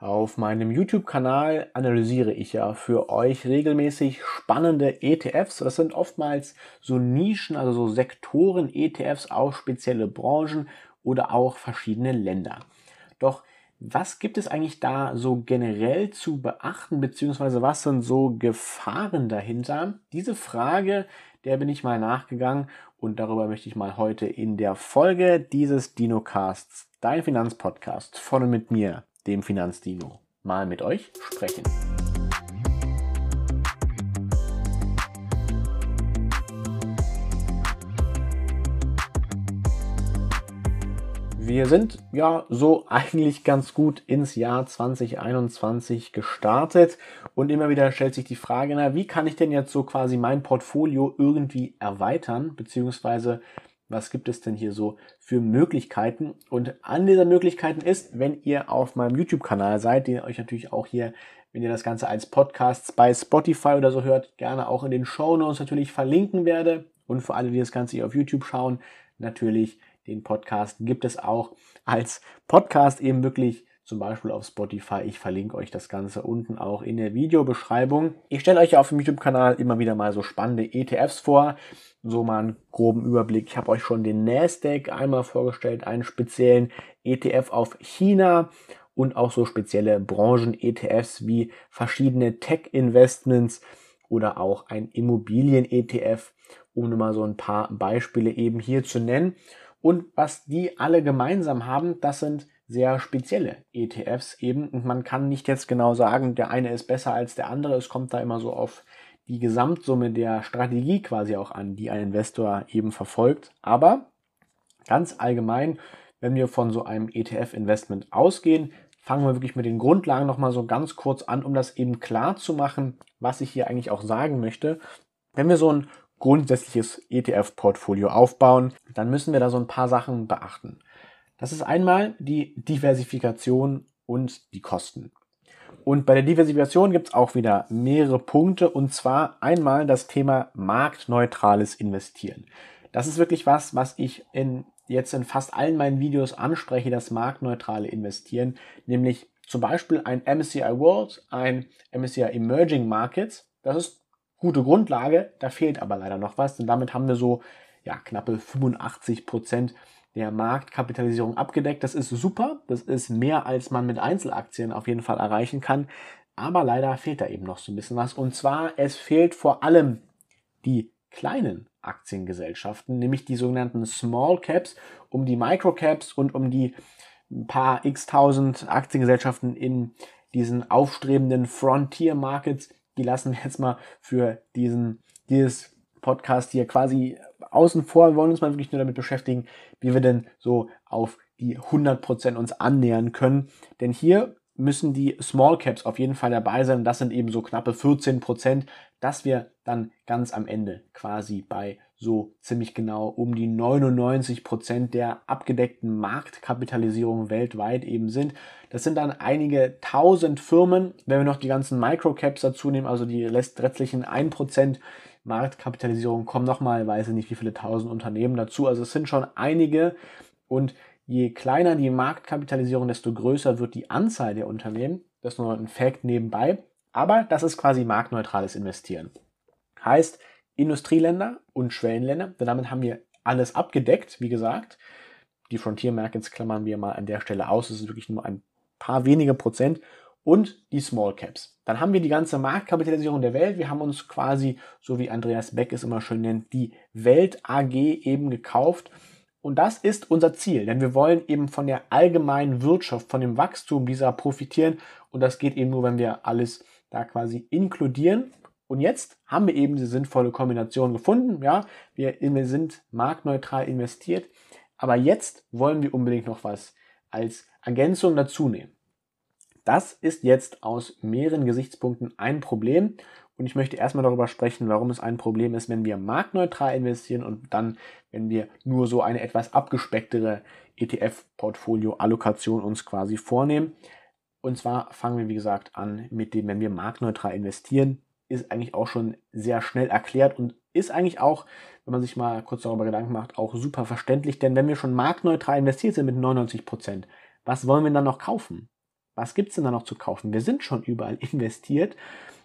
Auf meinem YouTube-Kanal analysiere ich ja für euch regelmäßig spannende ETFs. Das sind oftmals so Nischen, also so Sektoren-ETFs auf spezielle Branchen oder auch verschiedene Länder. Doch was gibt es eigentlich da so generell zu beachten, beziehungsweise was sind so Gefahren dahinter? Diese Frage, der bin ich mal nachgegangen und darüber möchte ich mal heute in der Folge dieses Dinocasts, dein Finanzpodcast, von und mit mir, dem Finanzdino, mal mit euch sprechen. Wir sind ja so eigentlich ganz gut ins Jahr 2021 gestartet und immer wieder stellt sich die Frage, na, wie kann ich denn jetzt so quasi mein Portfolio irgendwie erweitern, beziehungsweise was gibt es denn hier so für Möglichkeiten? Und an dieser Möglichkeiten ist, wenn ihr auf meinem YouTube-Kanal seid, den euch natürlich auch hier, wenn ihr das Ganze als Podcast bei Spotify oder so hört, gerne auch in den Show Notes natürlich verlinken werde. Und für alle, die das Ganze hier auf YouTube schauen, natürlich den Podcast gibt es auch als Podcast eben wirklich zum Beispiel auf Spotify. Ich verlinke euch das Ganze unten auch in der Videobeschreibung. Ich stelle euch auf dem YouTube-Kanal immer wieder mal so spannende ETFs vor so mal einen groben Überblick. Ich habe euch schon den Nasdaq einmal vorgestellt, einen speziellen ETF auf China und auch so spezielle Branchen-ETFs wie verschiedene Tech-Investments oder auch ein Immobilien-ETF, um nur mal so ein paar Beispiele eben hier zu nennen. Und was die alle gemeinsam haben, das sind sehr spezielle ETFs eben. Und man kann nicht jetzt genau sagen, der eine ist besser als der andere. Es kommt da immer so auf die Gesamtsumme der Strategie quasi auch an, die ein Investor eben verfolgt. Aber ganz allgemein, wenn wir von so einem ETF-Investment ausgehen, fangen wir wirklich mit den Grundlagen nochmal so ganz kurz an, um das eben klar zu machen, was ich hier eigentlich auch sagen möchte. Wenn wir so ein grundsätzliches ETF-Portfolio aufbauen, dann müssen wir da so ein paar Sachen beachten. Das ist einmal die Diversifikation und die Kosten. Und bei der Diversifikation gibt es auch wieder mehrere Punkte und zwar einmal das Thema marktneutrales Investieren. Das ist wirklich was, was ich in, jetzt in fast allen meinen Videos anspreche, das marktneutrale Investieren, nämlich zum Beispiel ein MSCI World, ein MSCI Emerging Markets. Das ist gute Grundlage, da fehlt aber leider noch was, denn damit haben wir so ja, knappe 85 Prozent der Marktkapitalisierung abgedeckt. Das ist super. Das ist mehr, als man mit Einzelaktien auf jeden Fall erreichen kann. Aber leider fehlt da eben noch so ein bisschen was. Und zwar, es fehlt vor allem die kleinen Aktiengesellschaften, nämlich die sogenannten Small Caps, um die Micro Caps und um die paar x tausend Aktiengesellschaften in diesen aufstrebenden Frontier Markets. Die lassen wir jetzt mal für diesen, dieses Podcast hier quasi außen vor. Wir wollen uns mal wirklich nur damit beschäftigen, wie wir denn so auf die 100% uns annähern können. Denn hier müssen die Small Caps auf jeden Fall dabei sein. Das sind eben so knappe 14%, dass wir dann ganz am Ende quasi bei so ziemlich genau um die 99% der abgedeckten Marktkapitalisierung weltweit eben sind. Das sind dann einige tausend Firmen. Wenn wir noch die ganzen Microcaps dazu nehmen, also die restlichen 1%, Marktkapitalisierung kommen nochmal, weiß ich nicht, wie viele tausend Unternehmen dazu. Also es sind schon einige und je kleiner die Marktkapitalisierung, desto größer wird die Anzahl der Unternehmen. Das ist nur ein Fact nebenbei. Aber das ist quasi marktneutrales Investieren. Heißt, Industrieländer und Schwellenländer, denn damit haben wir alles abgedeckt, wie gesagt. Die Frontier Markets klammern wir mal an der Stelle aus. Es ist wirklich nur ein paar wenige Prozent und die Small Caps. Dann haben wir die ganze Marktkapitalisierung der Welt. Wir haben uns quasi, so wie Andreas Beck es immer schön nennt, die Welt AG eben gekauft. Und das ist unser Ziel, denn wir wollen eben von der allgemeinen Wirtschaft, von dem Wachstum dieser profitieren. Und das geht eben nur, wenn wir alles da quasi inkludieren. Und jetzt haben wir eben diese sinnvolle Kombination gefunden. Ja, wir, wir sind marktneutral investiert. Aber jetzt wollen wir unbedingt noch was als Ergänzung dazu nehmen. Das ist jetzt aus mehreren Gesichtspunkten ein Problem. Und ich möchte erstmal darüber sprechen, warum es ein Problem ist, wenn wir marktneutral investieren und dann, wenn wir nur so eine etwas abgespecktere ETF-Portfolio-Allokation uns quasi vornehmen. Und zwar fangen wir, wie gesagt, an mit dem, wenn wir marktneutral investieren, ist eigentlich auch schon sehr schnell erklärt und ist eigentlich auch, wenn man sich mal kurz darüber Gedanken macht, auch super verständlich. Denn wenn wir schon marktneutral investiert sind mit 99 Prozent, was wollen wir dann noch kaufen? Was gibt es denn da noch zu kaufen? Wir sind schon überall investiert.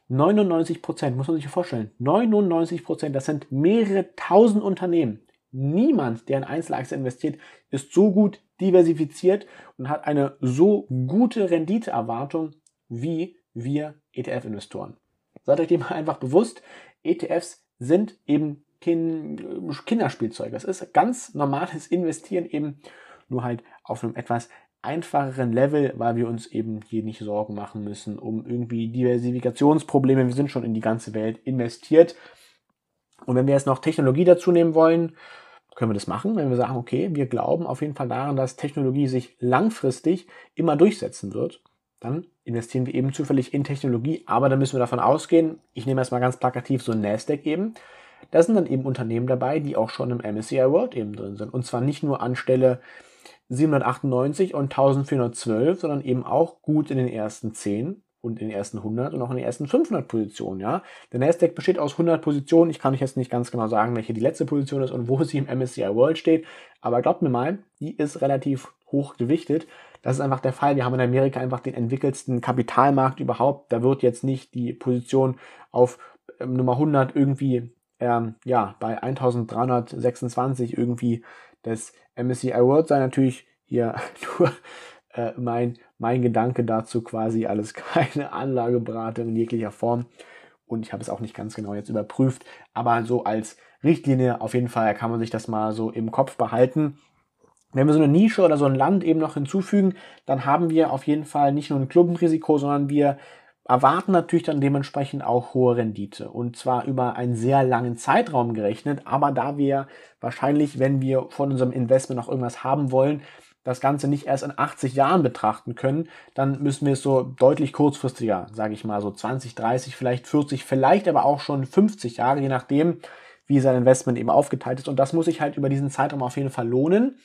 99 Prozent, muss man sich vorstellen. 99 Prozent, das sind mehrere tausend Unternehmen. Niemand, der in Einzelaktien investiert, ist so gut diversifiziert und hat eine so gute Renditeerwartung wie wir ETF-Investoren. Seid euch dem einfach bewusst, ETFs sind eben Kinderspielzeug. Das ist ganz normales Investieren eben nur halt auf einem etwas einfacheren Level, weil wir uns eben hier nicht Sorgen machen müssen um irgendwie Diversifikationsprobleme. Wir sind schon in die ganze Welt investiert. Und wenn wir jetzt noch Technologie dazu nehmen wollen, können wir das machen, wenn wir sagen, okay, wir glauben auf jeden Fall daran, dass Technologie sich langfristig immer durchsetzen wird, dann investieren wir eben zufällig in Technologie, aber dann müssen wir davon ausgehen, ich nehme erstmal ganz plakativ so ein Nasdaq eben, da sind dann eben Unternehmen dabei, die auch schon im MSCI World eben drin sind. Und zwar nicht nur anstelle 798 und 1412, sondern eben auch gut in den ersten 10 und in den ersten 100 und auch in den ersten 500 Positionen. Ja? Der Nasdaq besteht aus 100 Positionen. Ich kann euch jetzt nicht ganz genau sagen, welche die letzte Position ist und wo sie im MSCI World steht. Aber glaubt mir mal, die ist relativ hoch gewichtet. Das ist einfach der Fall. Wir haben in Amerika einfach den entwickelsten Kapitalmarkt überhaupt. Da wird jetzt nicht die Position auf ähm, Nummer 100 irgendwie ähm, ja, bei 1326 irgendwie das MSCI World sein. Natürlich hier nur äh, mein, mein Gedanke dazu quasi alles keine Anlageberatung in jeglicher Form. Und ich habe es auch nicht ganz genau jetzt überprüft, aber so als Richtlinie auf jeden Fall kann man sich das mal so im Kopf behalten. Wenn wir so eine Nische oder so ein Land eben noch hinzufügen, dann haben wir auf jeden Fall nicht nur ein Klumpenrisiko, sondern wir erwarten natürlich dann dementsprechend auch hohe Rendite. Und zwar über einen sehr langen Zeitraum gerechnet. Aber da wir wahrscheinlich, wenn wir von unserem Investment noch irgendwas haben wollen, das Ganze nicht erst in 80 Jahren betrachten können, dann müssen wir es so deutlich kurzfristiger, sage ich mal, so 20, 30, vielleicht 40, vielleicht aber auch schon 50 Jahre, je nachdem, wie sein Investment eben aufgeteilt ist. Und das muss sich halt über diesen Zeitraum auf jeden Fall lohnen.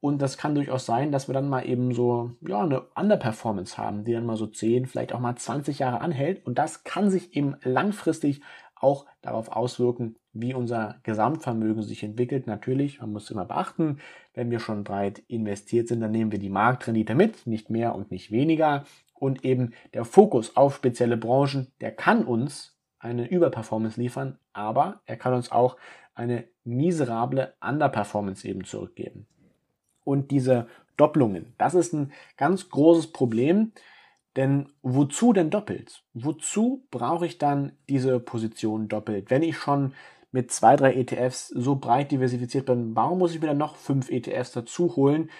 Und das kann durchaus sein, dass wir dann mal eben so ja, eine Underperformance haben, die dann mal so 10, vielleicht auch mal 20 Jahre anhält. Und das kann sich eben langfristig auch darauf auswirken, wie unser Gesamtvermögen sich entwickelt. Natürlich, man muss immer beachten, wenn wir schon breit investiert sind, dann nehmen wir die Marktrendite mit, nicht mehr und nicht weniger. Und eben der Fokus auf spezielle Branchen, der kann uns eine Überperformance liefern, aber er kann uns auch eine miserable Underperformance eben zurückgeben und diese Doppelungen. Das ist ein ganz großes Problem, denn wozu denn doppelt? Wozu brauche ich dann diese Position doppelt? Wenn ich schon mit zwei, drei ETFs so breit diversifiziert bin, warum muss ich mir dann noch fünf ETFs dazu holen,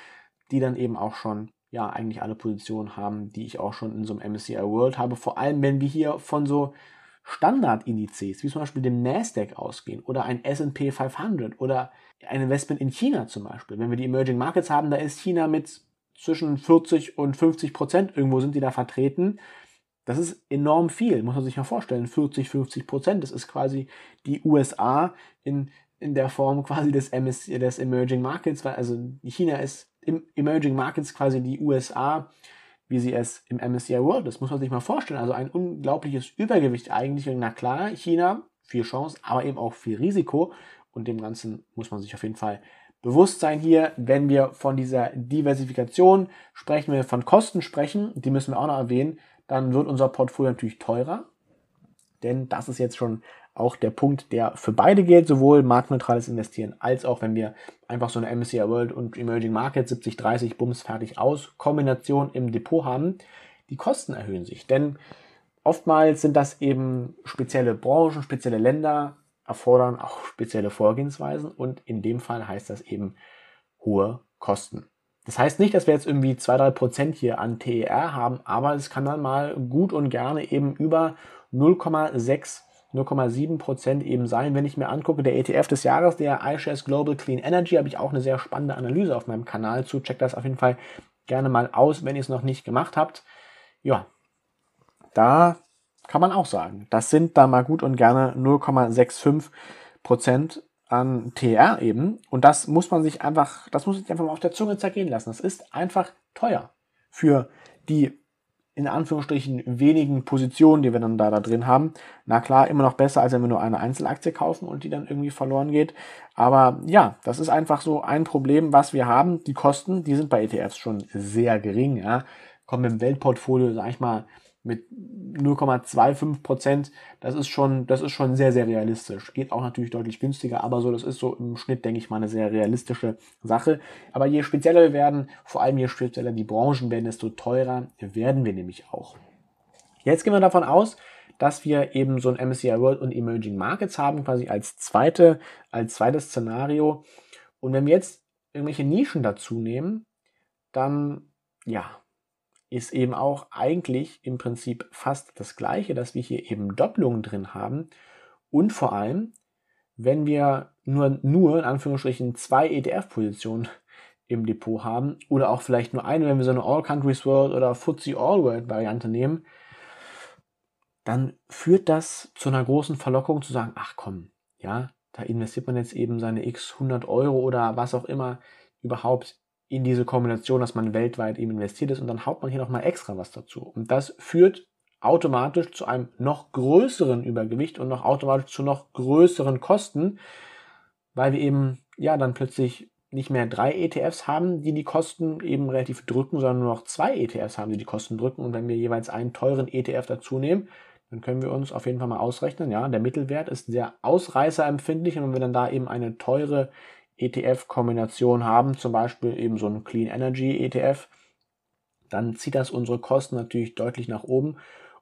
die dann eben auch schon ja eigentlich alle Positionen haben, die ich auch schon in so einem MSCI World habe. Vor allem, wenn wir hier von so Standardindizes, wie zum Beispiel dem Nasdaq ausgehen oder ein S&P 500 oder ein Investment in China zum Beispiel. Wenn wir die Emerging Markets haben, da ist China mit zwischen 40 und 50 Prozent, irgendwo sind die da vertreten. Das ist enorm viel, muss man sich mal vorstellen. 40, 50 Prozent, das ist quasi die USA in, in der Form quasi des, MS, des Emerging Markets, also China ist im Emerging Markets quasi die USA wie sie es im MSCI World ist. Muss man sich mal vorstellen. Also ein unglaubliches Übergewicht eigentlich. Na klar, China, viel Chance, aber eben auch viel Risiko. Und dem Ganzen muss man sich auf jeden Fall bewusst sein hier. Wenn wir von dieser Diversifikation sprechen, wenn wir von Kosten sprechen, die müssen wir auch noch erwähnen, dann wird unser Portfolio natürlich teurer. Denn das ist jetzt schon auch der Punkt, der für beide gilt, sowohl marktneutrales Investieren als auch wenn wir einfach so eine MSCI World und Emerging Market 70, 30 Bums fertig aus Kombination im Depot haben. Die Kosten erhöhen sich, denn oftmals sind das eben spezielle Branchen, spezielle Länder, erfordern auch spezielle Vorgehensweisen und in dem Fall heißt das eben hohe Kosten. Das heißt nicht, dass wir jetzt irgendwie 2-3% hier an TER haben, aber es kann dann mal gut und gerne eben über 0,6 0,7 Prozent eben sein. Wenn ich mir angucke, der ETF des Jahres, der iShares Global Clean Energy, habe ich auch eine sehr spannende Analyse auf meinem Kanal zu. Checkt das auf jeden Fall gerne mal aus, wenn ihr es noch nicht gemacht habt. Ja, da kann man auch sagen, das sind da mal gut und gerne 0,65 Prozent an TR eben. Und das muss man sich einfach, das muss sich einfach mal auf der Zunge zergehen lassen. Das ist einfach teuer für die in Anführungsstrichen wenigen Positionen, die wir dann da, da drin haben. Na klar, immer noch besser, als wenn wir nur eine Einzelaktie kaufen und die dann irgendwie verloren geht. Aber ja, das ist einfach so ein Problem, was wir haben. Die Kosten, die sind bei ETFs schon sehr gering. Ja. kommen im Weltportfolio, sag ich mal, mit 0,25 Prozent, das ist schon, das ist schon sehr, sehr realistisch. Geht auch natürlich deutlich günstiger, aber so, das ist so im Schnitt, denke ich mal, eine sehr realistische Sache. Aber je spezieller wir werden, vor allem je spezieller die Branchen werden, desto teurer werden wir nämlich auch. Jetzt gehen wir davon aus, dass wir eben so ein MSCI World und Emerging Markets haben, quasi als zweite, als zweites Szenario. Und wenn wir jetzt irgendwelche Nischen dazu nehmen, dann, ja, ist eben auch eigentlich im Prinzip fast das gleiche, dass wir hier eben Doppelungen drin haben. Und vor allem, wenn wir nur, nur in Anführungsstrichen zwei ETF-Positionen im Depot haben oder auch vielleicht nur eine, wenn wir so eine All Countries World oder FTSE All World Variante nehmen, dann führt das zu einer großen Verlockung zu sagen, ach komm, ja, da investiert man jetzt eben seine x 100 Euro oder was auch immer überhaupt in diese Kombination, dass man weltweit eben investiert ist und dann haut man hier nochmal extra was dazu. Und das führt automatisch zu einem noch größeren Übergewicht und noch automatisch zu noch größeren Kosten, weil wir eben ja dann plötzlich nicht mehr drei ETFs haben, die die Kosten eben relativ drücken, sondern nur noch zwei ETFs haben, die die Kosten drücken. Und wenn wir jeweils einen teuren ETF dazu nehmen, dann können wir uns auf jeden Fall mal ausrechnen. Ja, der Mittelwert ist sehr ausreißerempfindlich und wenn wir dann da eben eine teure ETF-Kombination haben, zum Beispiel eben so einen Clean Energy ETF, dann zieht das unsere Kosten natürlich deutlich nach oben.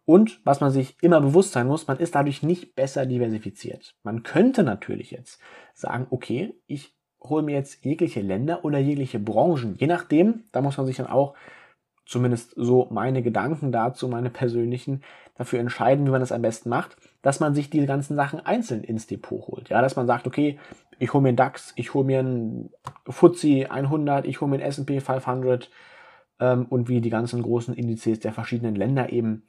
Und was man sich immer bewusst sein muss, man ist dadurch nicht besser diversifiziert. Man könnte natürlich jetzt sagen, okay, ich hole mir jetzt jegliche Länder oder jegliche Branchen. Je nachdem, da muss man sich dann auch, zumindest so meine Gedanken dazu, meine persönlichen, dafür entscheiden, wie man das am besten macht, dass man sich diese ganzen Sachen einzeln ins Depot holt. Ja, dass man sagt, okay, ich hole mir einen DAX, ich hole mir einen FTSE 100, ich hole mir einen S&P 500 ähm, und wie die ganzen großen Indizes der verschiedenen Länder eben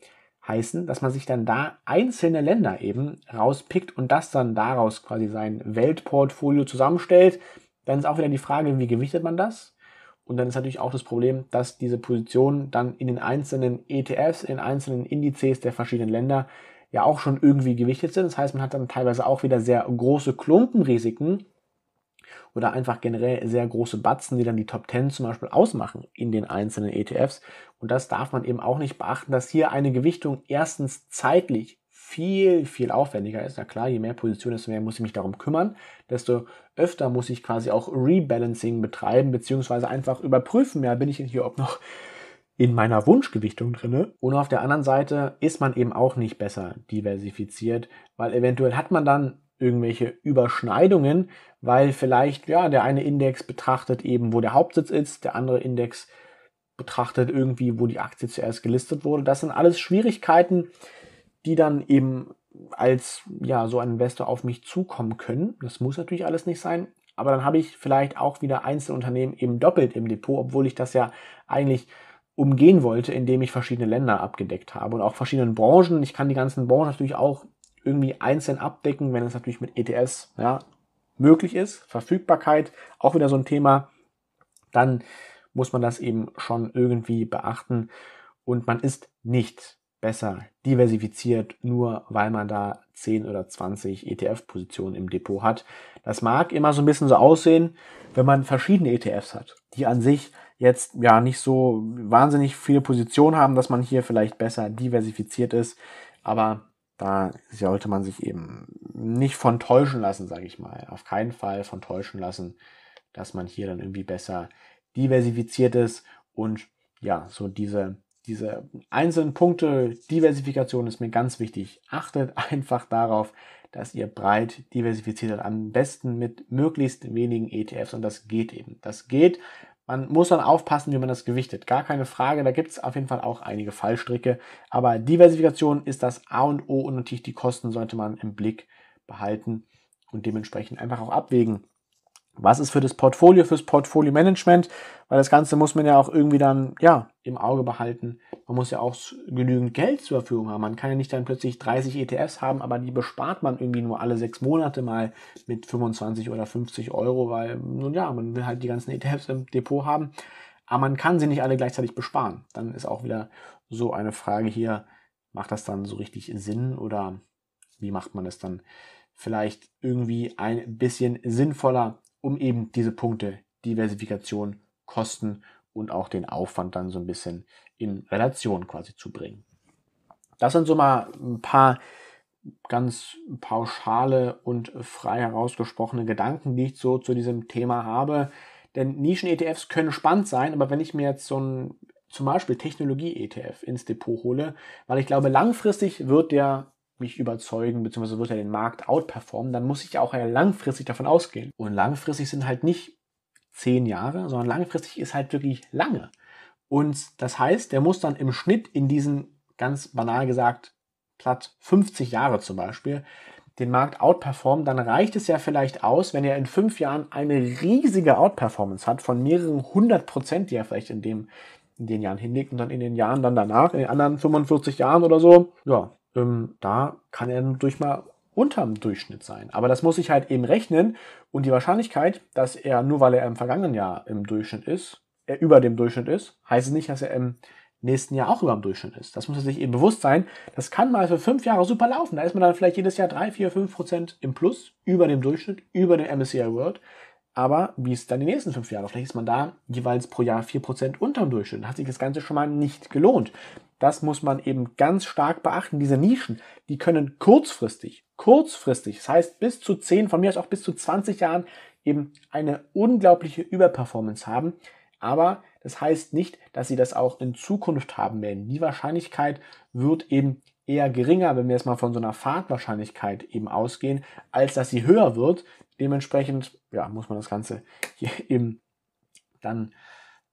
heißen, dass man sich dann da einzelne Länder eben rauspickt und das dann daraus quasi sein Weltportfolio zusammenstellt. Dann ist auch wieder die Frage, wie gewichtet man das? Und dann ist natürlich auch das Problem, dass diese Positionen dann in den einzelnen ETFs, in den einzelnen Indizes der verschiedenen Länder ja auch schon irgendwie gewichtet sind. Das heißt, man hat dann teilweise auch wieder sehr große Klumpenrisiken oder einfach generell sehr große Batzen, die dann die Top 10 zum Beispiel ausmachen in den einzelnen ETFs. Und das darf man eben auch nicht beachten, dass hier eine Gewichtung erstens zeitlich viel, viel aufwendiger ist. Na klar, je mehr Positionen, desto mehr muss ich mich darum kümmern, desto öfter muss ich quasi auch Rebalancing betreiben, beziehungsweise einfach überprüfen, ja, bin ich hier ob noch in meiner Wunschgewichtung drinne. Und auf der anderen Seite ist man eben auch nicht besser diversifiziert, weil eventuell hat man dann irgendwelche Überschneidungen, weil vielleicht, ja, der eine Index betrachtet eben, wo der Hauptsitz ist, der andere Index betrachtet irgendwie, wo die Aktie zuerst gelistet wurde. Das sind alles Schwierigkeiten, die dann eben als, ja, so ein Investor auf mich zukommen können. Das muss natürlich alles nicht sein. Aber dann habe ich vielleicht auch wieder Einzelunternehmen eben doppelt im Depot, obwohl ich das ja eigentlich umgehen wollte, indem ich verschiedene Länder abgedeckt habe und auch verschiedene Branchen. Ich kann die ganzen Branchen natürlich auch irgendwie einzeln abdecken, wenn es natürlich mit ETS ja, möglich ist. Verfügbarkeit, auch wieder so ein Thema. Dann muss man das eben schon irgendwie beachten. Und man ist nicht besser diversifiziert, nur weil man da 10 oder 20 ETF-Positionen im Depot hat. Das mag immer so ein bisschen so aussehen, wenn man verschiedene ETFs hat, die an sich jetzt ja nicht so wahnsinnig viele Positionen haben, dass man hier vielleicht besser diversifiziert ist. Aber da sollte man sich eben nicht von täuschen lassen, sage ich mal. Auf keinen Fall von täuschen lassen, dass man hier dann irgendwie besser diversifiziert ist und ja, so diese, diese einzelnen Punkte, Diversifikation ist mir ganz wichtig. Achtet einfach darauf, dass ihr breit diversifiziert seid. Am besten mit möglichst wenigen ETFs und das geht eben. Das geht, man muss dann aufpassen, wie man das gewichtet. Gar keine Frage, da gibt es auf jeden Fall auch einige Fallstricke. Aber Diversifikation ist das A und O und natürlich die Kosten sollte man im Blick behalten und dementsprechend einfach auch abwägen. Was ist für das Portfolio, fürs Portfolio-Management? Weil das Ganze muss man ja auch irgendwie dann, ja, im Auge behalten. Man muss ja auch genügend Geld zur Verfügung haben. Man kann ja nicht dann plötzlich 30 ETFs haben, aber die bespart man irgendwie nur alle sechs Monate mal mit 25 oder 50 Euro, weil, nun ja, man will halt die ganzen ETFs im Depot haben. Aber man kann sie nicht alle gleichzeitig besparen. Dann ist auch wieder so eine Frage hier, macht das dann so richtig Sinn oder wie macht man das dann vielleicht irgendwie ein bisschen sinnvoller? Um eben diese Punkte Diversifikation, Kosten und auch den Aufwand dann so ein bisschen in Relation quasi zu bringen. Das sind so mal ein paar ganz pauschale und frei herausgesprochene Gedanken, die ich so zu diesem Thema habe. Denn Nischen-ETFs können spannend sein, aber wenn ich mir jetzt so ein zum Beispiel Technologie-ETF ins Depot hole, weil ich glaube, langfristig wird der mich überzeugen, beziehungsweise wird er den Markt outperformen, dann muss ich auch langfristig davon ausgehen. Und langfristig sind halt nicht zehn Jahre, sondern langfristig ist halt wirklich lange. Und das heißt, der muss dann im Schnitt in diesen, ganz banal gesagt, platt 50 Jahre zum Beispiel, den Markt outperformen, dann reicht es ja vielleicht aus, wenn er in fünf Jahren eine riesige Outperformance hat von mehreren hundert Prozent, die er vielleicht in, dem, in den Jahren hinlegt und dann in den Jahren dann danach, in den anderen 45 Jahren oder so, ja, ähm, da kann er durch mal unterm Durchschnitt sein. Aber das muss ich halt eben rechnen und die Wahrscheinlichkeit, dass er nur weil er im vergangenen Jahr im Durchschnitt ist, er über dem Durchschnitt ist, heißt nicht, dass er im nächsten Jahr auch über dem Durchschnitt ist. Das muss er sich eben bewusst sein. Das kann mal für fünf Jahre super laufen. Da ist man dann vielleicht jedes Jahr drei, vier, fünf Prozent im Plus über dem Durchschnitt, über dem MSCI World. Aber wie ist dann die nächsten fünf Jahre? Vielleicht ist man da jeweils pro Jahr vier Prozent unterm Durchschnitt. Hat sich das Ganze schon mal nicht gelohnt. Das muss man eben ganz stark beachten. Diese Nischen, die können kurzfristig, kurzfristig, das heißt bis zu 10, von mir aus auch bis zu 20 Jahren eben eine unglaubliche Überperformance haben. Aber das heißt nicht, dass sie das auch in Zukunft haben werden. Die Wahrscheinlichkeit wird eben eher geringer, wenn wir jetzt mal von so einer Fahrtwahrscheinlichkeit eben ausgehen, als dass sie höher wird. Dementsprechend ja, muss man das Ganze hier eben dann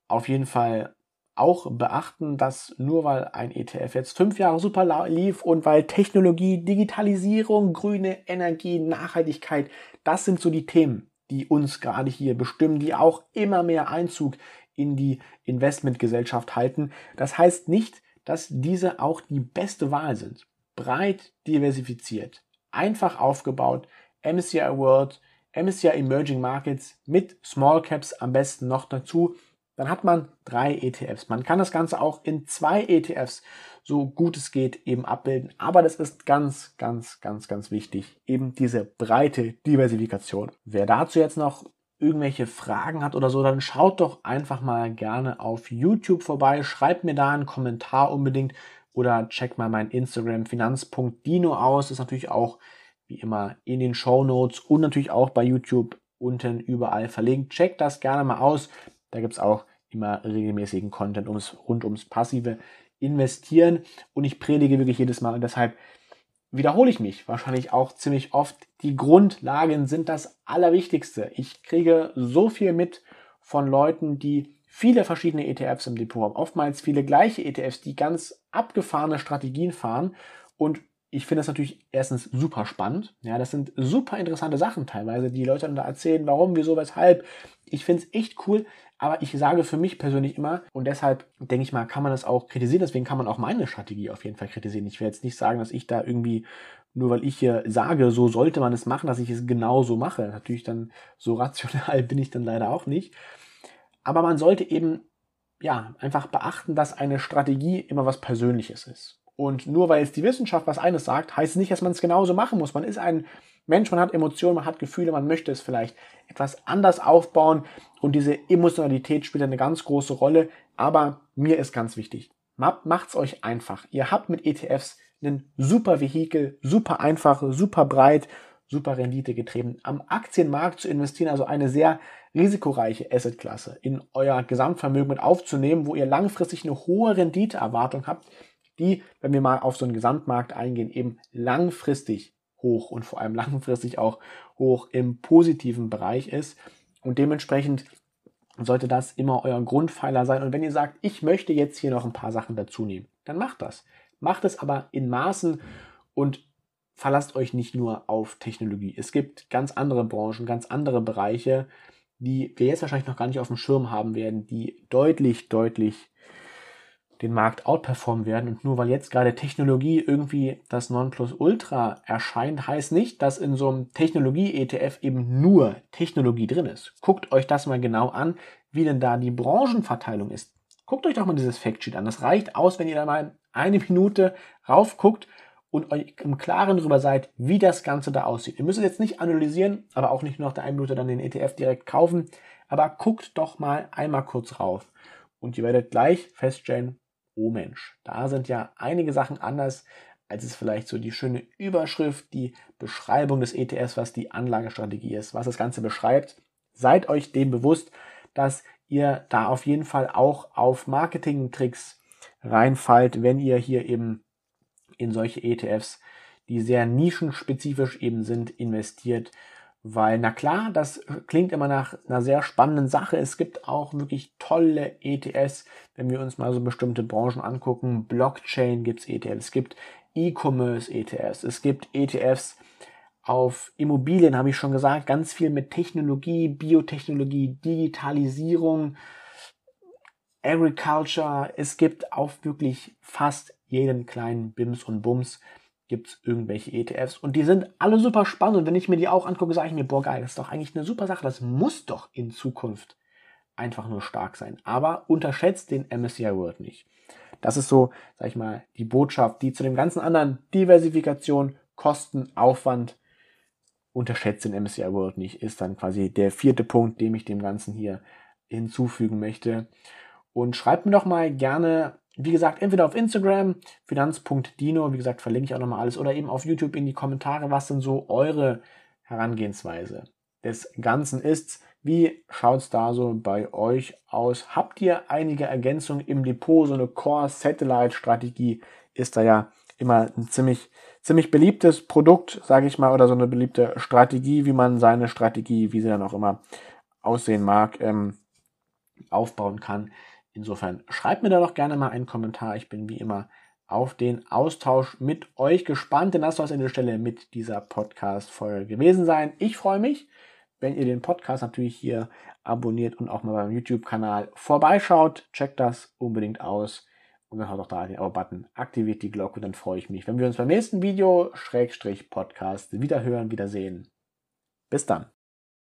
auf jeden Fall auch beachten, dass nur weil ein ETF jetzt fünf Jahre super lief und weil Technologie, Digitalisierung, grüne Energie, Nachhaltigkeit, das sind so die Themen, die uns gerade hier bestimmen, die auch immer mehr Einzug in die Investmentgesellschaft halten. Das heißt nicht, dass diese auch die beste Wahl sind. Breit diversifiziert, einfach aufgebaut, MSCI World, MSCI Emerging Markets mit Small Caps am besten noch dazu dann hat man drei ETFs. Man kann das Ganze auch in zwei ETFs so gut es geht eben abbilden. Aber das ist ganz, ganz, ganz, ganz wichtig. Eben diese breite Diversifikation. Wer dazu jetzt noch irgendwelche Fragen hat oder so, dann schaut doch einfach mal gerne auf YouTube vorbei. Schreibt mir da einen Kommentar unbedingt oder checkt mal mein Instagram finanz.dino aus. Ist natürlich auch wie immer in den Show Notes und natürlich auch bei YouTube unten überall verlinkt. Checkt das gerne mal aus. Da gibt es auch immer regelmäßigen Content ums, rund ums passive Investieren. Und ich predige wirklich jedes Mal und deshalb wiederhole ich mich wahrscheinlich auch ziemlich oft. Die Grundlagen sind das Allerwichtigste. Ich kriege so viel mit von Leuten, die viele verschiedene ETFs im Depot haben, oftmals viele gleiche ETFs, die ganz abgefahrene Strategien fahren und ich finde das natürlich erstens super spannend. Ja, das sind super interessante Sachen teilweise, die Leute dann da erzählen, warum, wieso, weshalb. Ich finde es echt cool, aber ich sage für mich persönlich immer, und deshalb denke ich mal, kann man das auch kritisieren, deswegen kann man auch meine Strategie auf jeden Fall kritisieren. Ich will jetzt nicht sagen, dass ich da irgendwie, nur weil ich hier sage, so sollte man es machen, dass ich es genauso mache. Natürlich dann so rational bin ich dann leider auch nicht. Aber man sollte eben, ja, einfach beachten, dass eine Strategie immer was Persönliches ist. Und nur weil jetzt die Wissenschaft was eines sagt, heißt es nicht, dass man es genauso machen muss. Man ist ein Mensch, man hat Emotionen, man hat Gefühle, man möchte es vielleicht etwas anders aufbauen und diese Emotionalität spielt eine ganz große Rolle. Aber mir ist ganz wichtig, macht's euch einfach. Ihr habt mit ETFs einen super Vehikel, super einfach, super breit, super Rendite getrieben. Am Aktienmarkt zu investieren, also eine sehr risikoreiche Assetklasse in euer Gesamtvermögen mit aufzunehmen, wo ihr langfristig eine hohe Renditeerwartung habt, die, wenn wir mal auf so einen Gesamtmarkt eingehen, eben langfristig hoch und vor allem langfristig auch hoch im positiven Bereich ist. Und dementsprechend sollte das immer euer Grundpfeiler sein. Und wenn ihr sagt, ich möchte jetzt hier noch ein paar Sachen dazu nehmen, dann macht das. Macht es aber in Maßen und verlasst euch nicht nur auf Technologie. Es gibt ganz andere Branchen, ganz andere Bereiche, die wir jetzt wahrscheinlich noch gar nicht auf dem Schirm haben werden, die deutlich, deutlich den Markt outperformen werden. Und nur weil jetzt gerade Technologie irgendwie das Nonplusultra erscheint, heißt nicht, dass in so einem Technologie-ETF eben nur Technologie drin ist. Guckt euch das mal genau an, wie denn da die Branchenverteilung ist. Guckt euch doch mal dieses Factsheet an. Das reicht aus, wenn ihr da mal eine Minute raufguckt und euch im Klaren darüber seid, wie das Ganze da aussieht. Ihr müsst es jetzt nicht analysieren, aber auch nicht nur nach der einen Minute dann den ETF direkt kaufen. Aber guckt doch mal einmal kurz rauf. Und ihr werdet gleich feststellen, oh Mensch, da sind ja einige Sachen anders, als es vielleicht so die schöne Überschrift, die Beschreibung des ETFs, was die Anlagestrategie ist, was das Ganze beschreibt. Seid euch dem bewusst, dass ihr da auf jeden Fall auch auf Marketing-Tricks reinfallt, wenn ihr hier eben in solche ETFs, die sehr nischenspezifisch eben sind, investiert. Weil, na klar, das klingt immer nach einer sehr spannenden Sache. Es gibt auch wirklich tolle ETFs, wenn wir uns mal so bestimmte Branchen angucken. Blockchain gibt es ETFs, es gibt E-Commerce ETFs, es gibt ETFs auf Immobilien, habe ich schon gesagt, ganz viel mit Technologie, Biotechnologie, Digitalisierung, Agriculture. Es gibt auf wirklich fast jeden kleinen Bims und Bums gibt es irgendwelche ETFs und die sind alle super spannend. Und wenn ich mir die auch angucke, sage ich mir, boah, geil, das ist doch eigentlich eine super Sache. Das muss doch in Zukunft einfach nur stark sein. Aber unterschätzt den MSCI World nicht. Das ist so, sag ich mal, die Botschaft, die zu dem ganzen anderen Diversifikation, Kosten, Aufwand, unterschätzt den MSCI World nicht, ist dann quasi der vierte Punkt, den ich dem Ganzen hier hinzufügen möchte. Und schreibt mir doch mal gerne wie gesagt, entweder auf Instagram, finanz.dino, wie gesagt, verlinke ich auch nochmal alles, oder eben auf YouTube in die Kommentare, was denn so eure Herangehensweise des Ganzen ist. Wie schaut es da so bei euch aus? Habt ihr einige Ergänzungen im Depot? So eine Core-Satellite-Strategie ist da ja immer ein ziemlich, ziemlich beliebtes Produkt, sage ich mal, oder so eine beliebte Strategie, wie man seine Strategie, wie sie dann auch immer aussehen mag, ähm, aufbauen kann. Insofern schreibt mir da doch gerne mal einen Kommentar. Ich bin wie immer auf den Austausch mit euch gespannt, denn das soll es an der Stelle mit dieser Podcast-Folge gewesen sein. Ich freue mich, wenn ihr den Podcast natürlich hier abonniert und auch mal beim YouTube-Kanal vorbeischaut. Checkt das unbedingt aus und dann haut auch da den Abo-Button, aktiviert die Glocke und dann freue ich mich, wenn wir uns beim nächsten Video, Schrägstrich Podcast, wiederhören, wiedersehen. Bis dann.